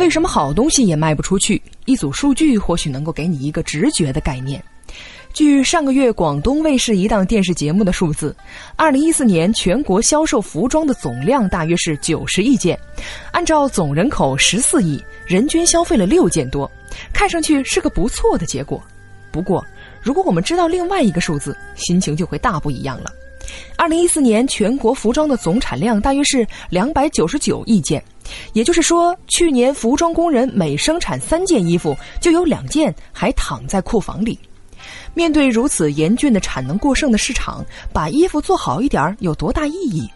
为什么好东西也卖不出去？一组数据或许能够给你一个直觉的概念。据上个月广东卫视一档电视节目的数字，二零一四年全国销售服装的总量大约是九十亿件，按照总人口十四亿，人均消费了六件多，看上去是个不错的结果。不过，如果我们知道另外一个数字，心情就会大不一样了。二零一四年全国服装的总产量大约是两百九十九亿件，也就是说，去年服装工人每生产三件衣服，就有两件还躺在库房里。面对如此严峻的产能过剩的市场，把衣服做好一点有多大意义？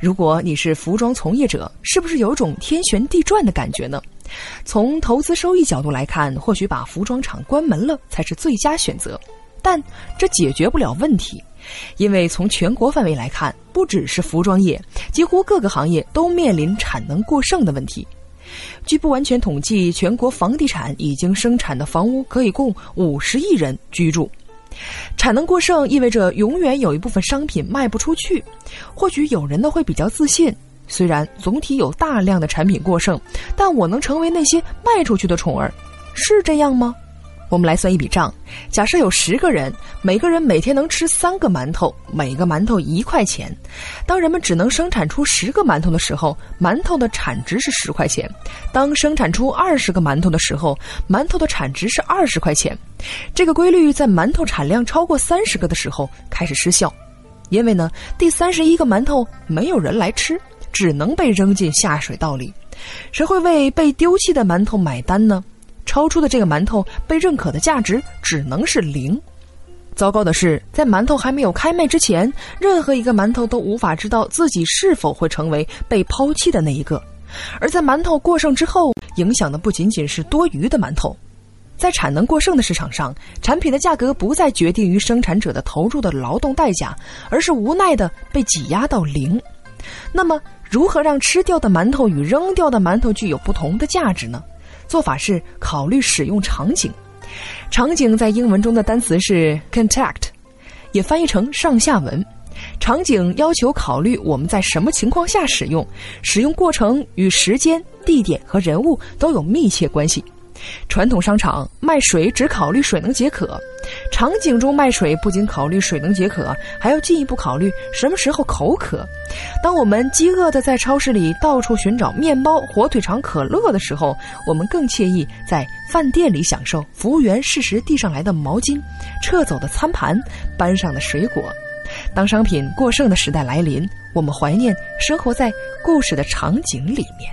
如果你是服装从业者，是不是有种天旋地转的感觉呢？从投资收益角度来看，或许把服装厂关门了才是最佳选择，但这解决不了问题。因为从全国范围来看，不只是服装业，几乎各个行业都面临产能过剩的问题。据不完全统计，全国房地产已经生产的房屋可以供五十亿人居住。产能过剩意味着永远有一部分商品卖不出去。或许有人呢会比较自信，虽然总体有大量的产品过剩，但我能成为那些卖出去的宠儿，是这样吗？我们来算一笔账：假设有十个人，每个人每天能吃三个馒头，每个馒头一块钱。当人们只能生产出十个馒头的时候，馒头的产值是十块钱；当生产出二十个馒头的时候，馒头的产值是二十块钱。这个规律在馒头产量超过三十个的时候开始失效，因为呢，第三十一个馒头没有人来吃，只能被扔进下水道里。谁会为被丢弃的馒头买单呢？超出的这个馒头被认可的价值只能是零。糟糕的是，在馒头还没有开卖之前，任何一个馒头都无法知道自己是否会成为被抛弃的那一个；而在馒头过剩之后，影响的不仅仅是多余的馒头。在产能过剩的市场上，产品的价格不再决定于生产者的投入的劳动代价，而是无奈的被挤压到零。那么，如何让吃掉的馒头与扔掉的馒头具有不同的价值呢？做法是考虑使用场景，场景在英文中的单词是 contact，也翻译成上下文。场景要求考虑我们在什么情况下使用，使用过程与时间、地点和人物都有密切关系。传统商场卖水只考虑水能解渴，场景中卖水不仅考虑水能解渴，还要进一步考虑什么时候口渴。当我们饥饿的在超市里到处寻找面包、火腿肠、可乐的时候，我们更惬意在饭店里享受服务员适时递上来的毛巾、撤走的餐盘、搬上的水果。当商品过剩的时代来临，我们怀念生活在故事的场景里面。